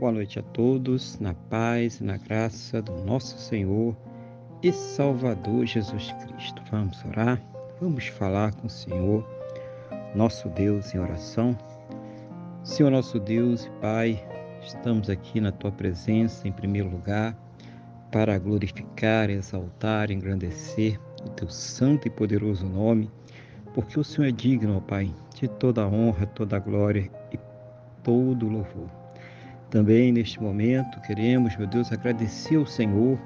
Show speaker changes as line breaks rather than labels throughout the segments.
Boa noite a todos, na paz e na graça do nosso Senhor e Salvador Jesus Cristo. Vamos orar, vamos falar com o Senhor, nosso Deus, em oração. Senhor, nosso Deus e Pai, estamos aqui na tua presença, em primeiro lugar, para glorificar, exaltar, engrandecer o teu santo e poderoso nome, porque o Senhor é digno, ó Pai, de toda a honra, toda a glória e todo o louvor. Também neste momento queremos, meu Deus, agradecer ao Senhor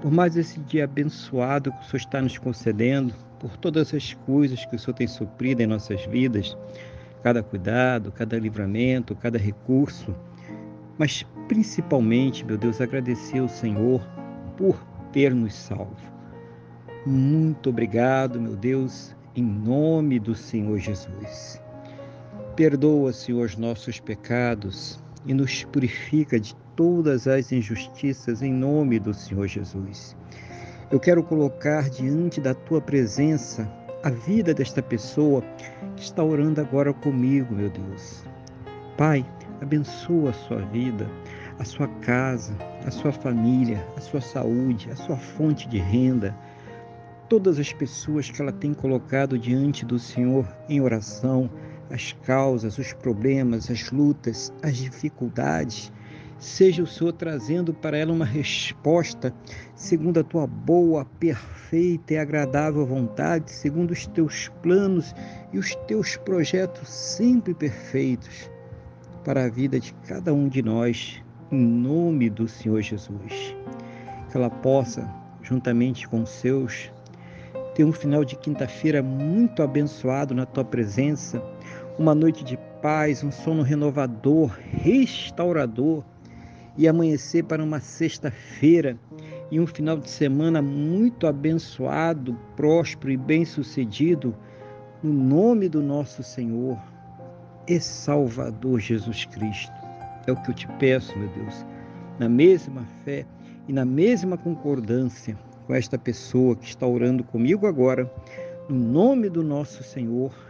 por mais esse dia abençoado que o Senhor está nos concedendo, por todas as coisas que o Senhor tem suprido em nossas vidas, cada cuidado, cada livramento, cada recurso, mas principalmente, meu Deus, agradecer ao Senhor por ter nos salvo. Muito obrigado, meu Deus, em nome do Senhor Jesus. Perdoa, Senhor, os nossos pecados e nos purifica de todas as injustiças em nome do Senhor Jesus. Eu quero colocar diante da tua presença a vida desta pessoa que está orando agora comigo, meu Deus. Pai, abençoa a sua vida, a sua casa, a sua família, a sua saúde, a sua fonte de renda, todas as pessoas que ela tem colocado diante do Senhor em oração as causas, os problemas, as lutas, as dificuldades. Seja o Senhor trazendo para ela uma resposta segundo a tua boa, perfeita e agradável vontade, segundo os teus planos e os teus projetos sempre perfeitos para a vida de cada um de nós, em nome do Senhor Jesus. Que ela possa, juntamente com os seus, ter um final de quinta-feira muito abençoado na tua presença uma noite de paz, um sono renovador, restaurador e amanhecer para uma sexta-feira e um final de semana muito abençoado, próspero e bem-sucedido, no nome do nosso Senhor e Salvador Jesus Cristo. É o que eu te peço, meu Deus, na mesma fé e na mesma concordância com esta pessoa que está orando comigo agora, no nome do nosso Senhor